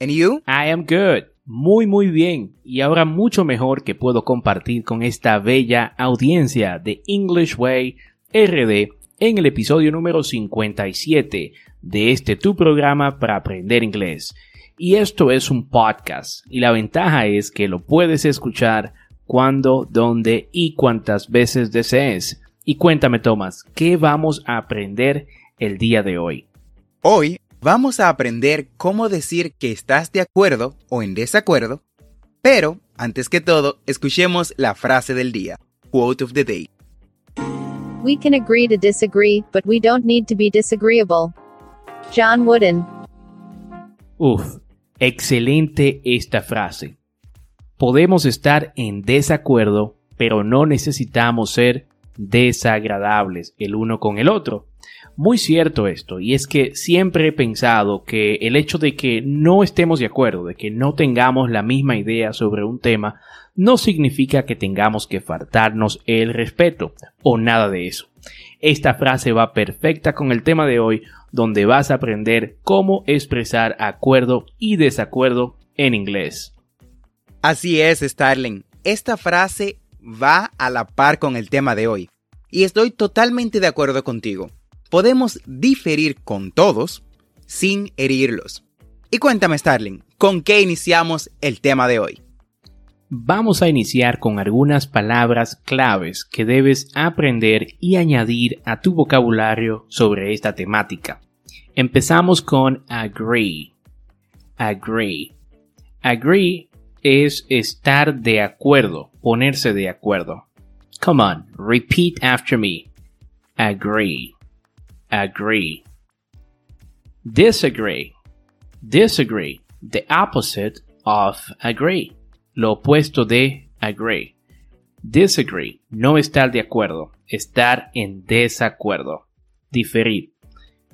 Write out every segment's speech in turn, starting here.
And you? I am good. Muy, muy bien. Y ahora mucho mejor que puedo compartir con esta bella audiencia de English Way RD en el episodio número 57 de este tu programa para aprender inglés. Y esto es un podcast. Y la ventaja es que lo puedes escuchar cuando, dónde y cuántas veces desees. Y cuéntame, Tomás, ¿qué vamos a aprender el día de hoy? Hoy vamos a aprender cómo decir que estás de acuerdo o en desacuerdo, pero antes que todo, escuchemos la frase del día, quote of the day. We can agree to disagree, but we don't need to be disagreeable. John Wooden. Uf, excelente esta frase. Podemos estar en desacuerdo, pero no necesitamos ser desagradables el uno con el otro. Muy cierto esto, y es que siempre he pensado que el hecho de que no estemos de acuerdo, de que no tengamos la misma idea sobre un tema, no significa que tengamos que faltarnos el respeto, o nada de eso. Esta frase va perfecta con el tema de hoy, donde vas a aprender cómo expresar acuerdo y desacuerdo en inglés. Así es, Starling. Esta frase va a la par con el tema de hoy. Y estoy totalmente de acuerdo contigo podemos diferir con todos sin herirlos. Y cuéntame, Starling, ¿con qué iniciamos el tema de hoy? Vamos a iniciar con algunas palabras claves que debes aprender y añadir a tu vocabulario sobre esta temática. Empezamos con agree. Agree. Agree es estar de acuerdo, ponerse de acuerdo. Come on, repeat after me. Agree agree. Disagree. Disagree. The opposite of agree. Lo opuesto de agree. Disagree. No estar de acuerdo. Estar en desacuerdo. Diferir.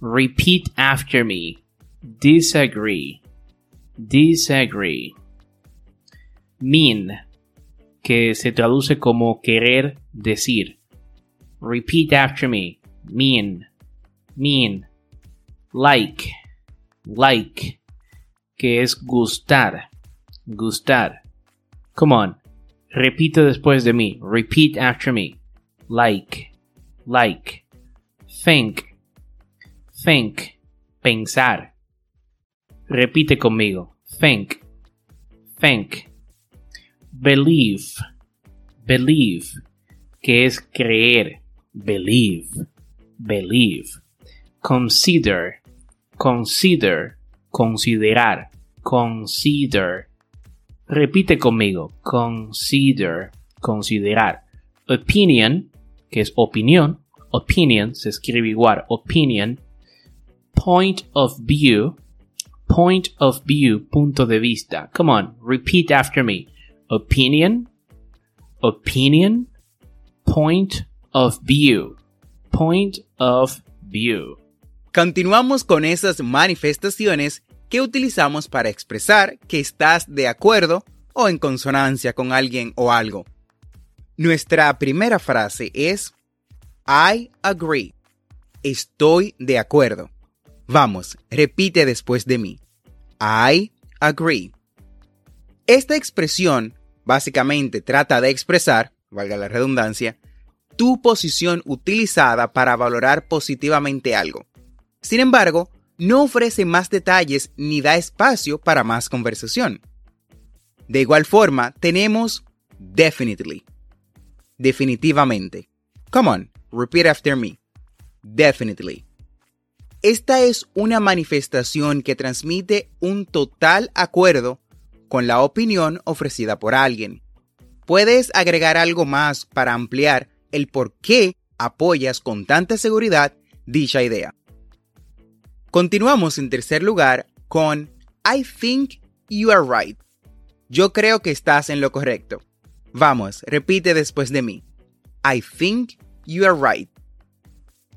Repeat after me. Disagree. Disagree. Mean. Que se traduce como querer decir. Repeat after me. Mean mean, like, like, que es gustar, gustar. Come on, repite después de mí, repeat after me. Like, like, think, think, pensar. Repite conmigo, think, think. Believe, believe, que es creer, believe, believe consider, consider, considerar, consider. Repite conmigo, consider, considerar. Opinion, que es opinión, opinion se escribe igual, opinion. Point of view, point of view, punto de vista. Come on, repeat after me. Opinion, opinion, point of view, point of view. Continuamos con esas manifestaciones que utilizamos para expresar que estás de acuerdo o en consonancia con alguien o algo. Nuestra primera frase es I agree. Estoy de acuerdo. Vamos, repite después de mí. I agree. Esta expresión básicamente trata de expresar, valga la redundancia, tu posición utilizada para valorar positivamente algo. Sin embargo, no ofrece más detalles ni da espacio para más conversación. De igual forma, tenemos definitely. Definitivamente. Come on, repeat after me. Definitely. Esta es una manifestación que transmite un total acuerdo con la opinión ofrecida por alguien. Puedes agregar algo más para ampliar el por qué apoyas con tanta seguridad dicha idea. Continuamos en tercer lugar con I think you are right. Yo creo que estás en lo correcto. Vamos, repite después de mí. I think you are right.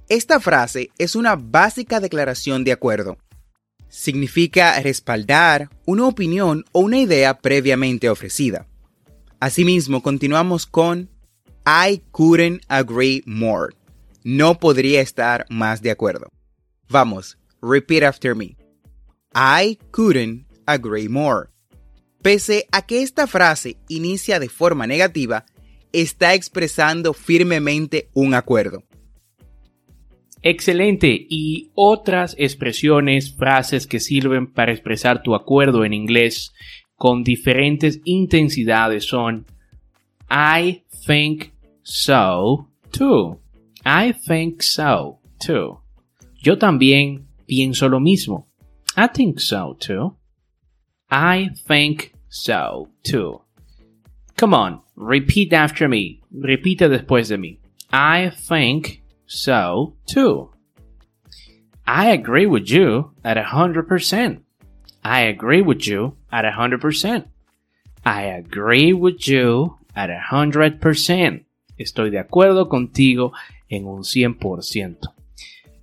Esta frase es una básica declaración de acuerdo. Significa respaldar una opinión o una idea previamente ofrecida. Asimismo, continuamos con I couldn't agree more. No podría estar más de acuerdo. Vamos, repeat after me. I couldn't agree more. Pese a que esta frase inicia de forma negativa, está expresando firmemente un acuerdo. Excelente. Y otras expresiones, frases que sirven para expresar tu acuerdo en inglés con diferentes intensidades son I think so too. I think so too. Yo también pienso lo mismo. I think so too. I think so too. Come on, repeat after me. Repite después de mí. I think so too. I agree with you at a hundred percent. I agree with you at a hundred percent. I agree with you at a hundred percent. Estoy de acuerdo contigo en un cien por ciento.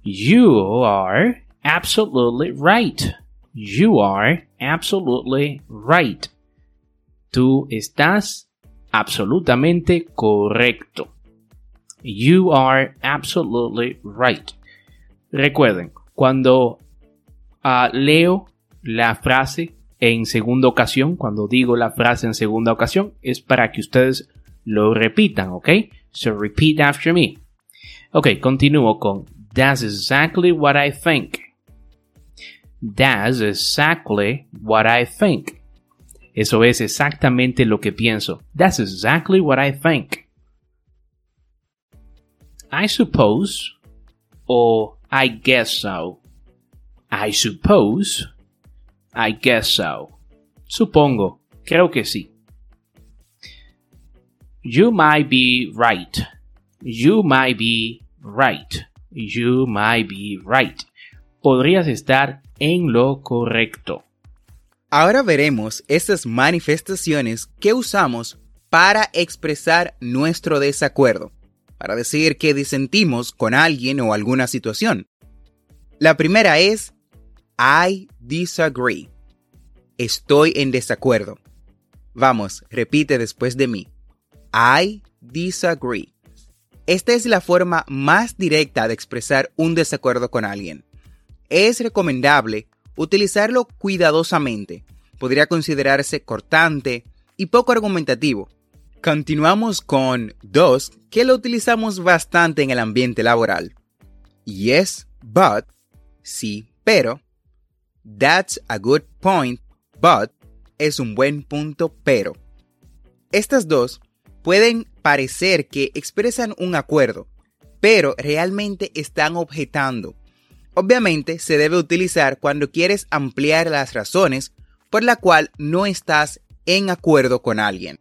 You are absolutely right. You are absolutely right. Tú estás absolutamente correcto. You are absolutely right. Recuerden, cuando uh, leo la frase en segunda ocasión, cuando digo la frase en segunda ocasión, es para que ustedes lo repitan, ¿ok? So repeat after me. Ok, continúo con That's exactly what I think. That's exactly what I think. Eso es exactamente lo que pienso. That's exactly what I think. I suppose or I guess so. I suppose. I guess so. Supongo. Creo que sí. You might be right. You might be right. You might be right. Podrías estar en lo correcto. Ahora veremos esas manifestaciones que usamos para expresar nuestro desacuerdo para decir que disentimos con alguien o alguna situación. La primera es I disagree. Estoy en desacuerdo. Vamos, repite después de mí. I disagree. Esta es la forma más directa de expresar un desacuerdo con alguien. Es recomendable utilizarlo cuidadosamente. Podría considerarse cortante y poco argumentativo, Continuamos con dos que lo utilizamos bastante en el ambiente laboral. Yes, but, sí, pero. That's a good point, but es un buen punto, pero. Estas dos pueden parecer que expresan un acuerdo, pero realmente están objetando. Obviamente se debe utilizar cuando quieres ampliar las razones por la cual no estás en acuerdo con alguien.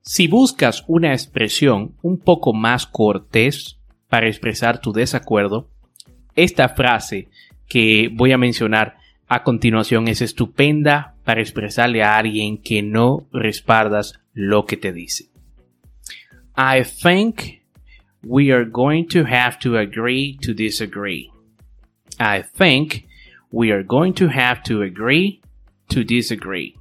Si buscas una expresión un poco más cortés para expresar tu desacuerdo, esta frase que voy a mencionar a continuación es estupenda para expresarle a alguien que no respaldas lo que te dice. I think we are going to have to agree to disagree. I think we are going to have to agree to disagree.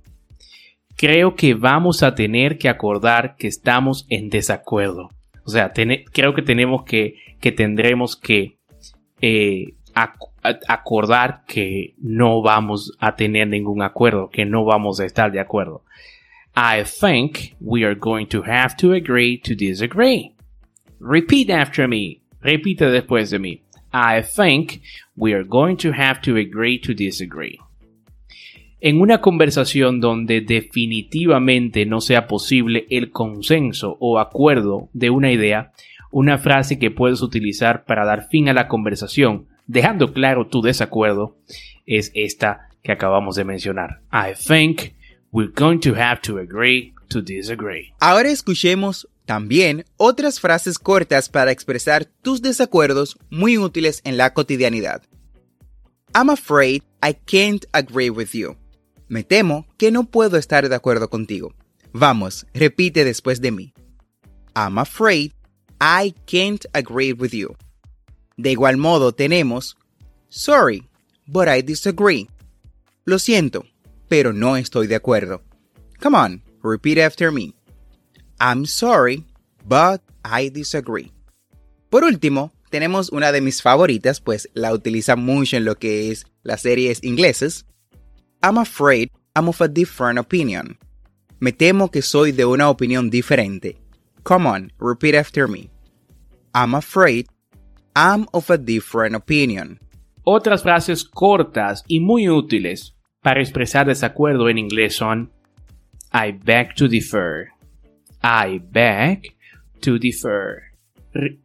Creo que vamos a tener que acordar que estamos en desacuerdo. O sea, creo que tenemos que, que tendremos que eh, acordar que no vamos a tener ningún acuerdo, que no vamos a estar de acuerdo. I think we are going to have to agree to disagree. Repeat after me. Repite después de mí. I think we are going to have to agree to disagree. En una conversación donde definitivamente no sea posible el consenso o acuerdo de una idea, una frase que puedes utilizar para dar fin a la conversación, dejando claro tu desacuerdo, es esta que acabamos de mencionar. I think we're going to have to agree Ahora escuchemos también otras frases cortas para expresar tus desacuerdos muy útiles en la cotidianidad. I'm afraid I can't agree with you. Me temo que no puedo estar de acuerdo contigo. Vamos, repite después de mí. I'm afraid I can't agree with you. De igual modo tenemos Sorry, but I disagree. Lo siento, pero no estoy de acuerdo. Come on, repeat after me. I'm sorry, but I disagree. Por último, tenemos una de mis favoritas, pues la utiliza mucho en lo que es las series inglesas. I'm afraid I'm of a different opinion. Me temo que soy de una opinión diferente. Come on, repeat after me. I'm afraid I'm of a different opinion. Otras frases cortas y muy útiles para expresar desacuerdo en inglés son I beg to differ. I beg to differ.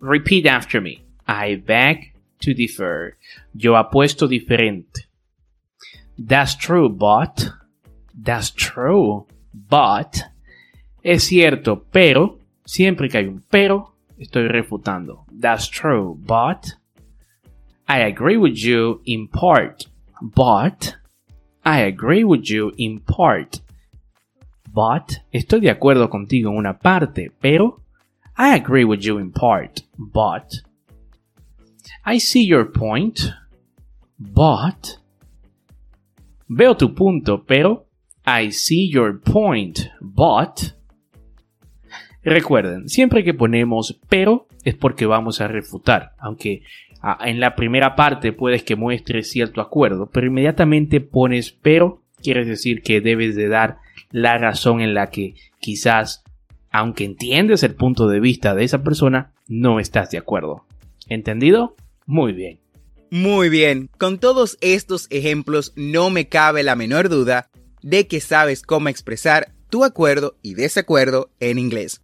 repeat after me. I beg to differ. Yo apuesto diferente. That's true, but. That's true, but. Es cierto, pero. Siempre que hay un pero, estoy refutando. That's true, but. I agree with you in part, but. I agree with you in part. But. Estoy de acuerdo contigo en una parte, pero. I agree with you in part, but. I see your point, but. Veo tu punto, pero I see your point, but. Recuerden, siempre que ponemos pero es porque vamos a refutar, aunque ah, en la primera parte puedes que muestres cierto acuerdo, pero inmediatamente pones pero, quiere decir que debes de dar la razón en la que quizás, aunque entiendes el punto de vista de esa persona, no estás de acuerdo. ¿Entendido? Muy bien. Muy bien, con todos estos ejemplos no me cabe la menor duda de que sabes cómo expresar tu acuerdo y desacuerdo en inglés.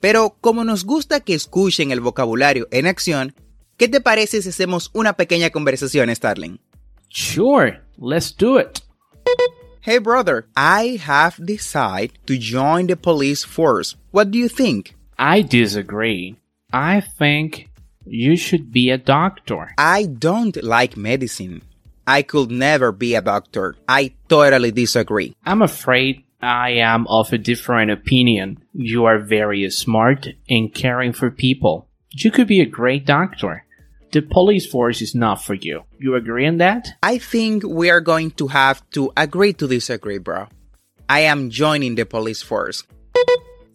Pero como nos gusta que escuchen el vocabulario en acción, ¿qué te parece si hacemos una pequeña conversación, Starling? Sure, let's do it. Hey brother, I have decided to join the police force. What do you think? I disagree. I think You should be a doctor. I don't like medicine. I could never be a doctor. I totally disagree. I'm afraid I am of a different opinion. You are very smart and caring for people. You could be a great doctor. The police force is not for you. You agree on that? I think we are going to have to agree to disagree, bro. I am joining the police force.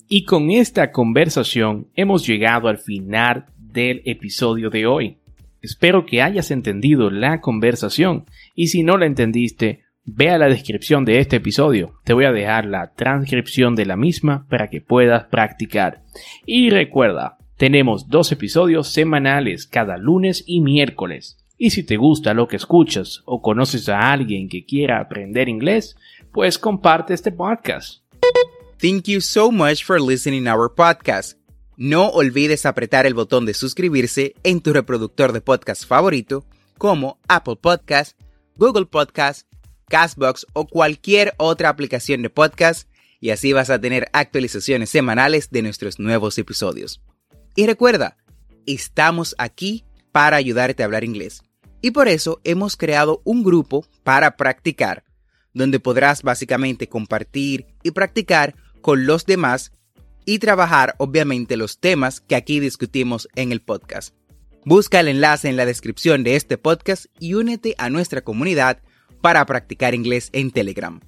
Y con esta conversación hemos llegado al final del episodio de hoy. Espero que hayas entendido la conversación y si no la entendiste, ve a la descripción de este episodio. Te voy a dejar la transcripción de la misma para que puedas practicar. Y recuerda, tenemos dos episodios semanales cada lunes y miércoles. Y si te gusta lo que escuchas o conoces a alguien que quiera aprender inglés, pues comparte este podcast. Thank you so much for listening our podcast. No olvides apretar el botón de suscribirse en tu reproductor de podcast favorito como Apple Podcast, Google Podcast, Castbox o cualquier otra aplicación de podcast y así vas a tener actualizaciones semanales de nuestros nuevos episodios. Y recuerda, estamos aquí para ayudarte a hablar inglés. Y por eso hemos creado un grupo para practicar, donde podrás básicamente compartir y practicar con los demás y trabajar obviamente los temas que aquí discutimos en el podcast. Busca el enlace en la descripción de este podcast y únete a nuestra comunidad para practicar inglés en Telegram.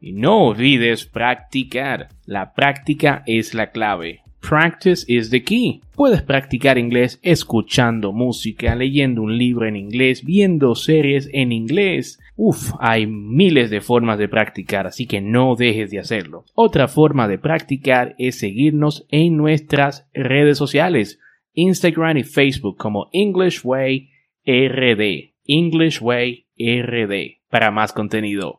Y no olvides practicar. La práctica es la clave. Practice is the key. Puedes practicar inglés escuchando música, leyendo un libro en inglés, viendo series en inglés. Uf, hay miles de formas de practicar, así que no dejes de hacerlo. Otra forma de practicar es seguirnos en nuestras redes sociales, Instagram y Facebook como English Way RD. English Way RD. Para más contenido.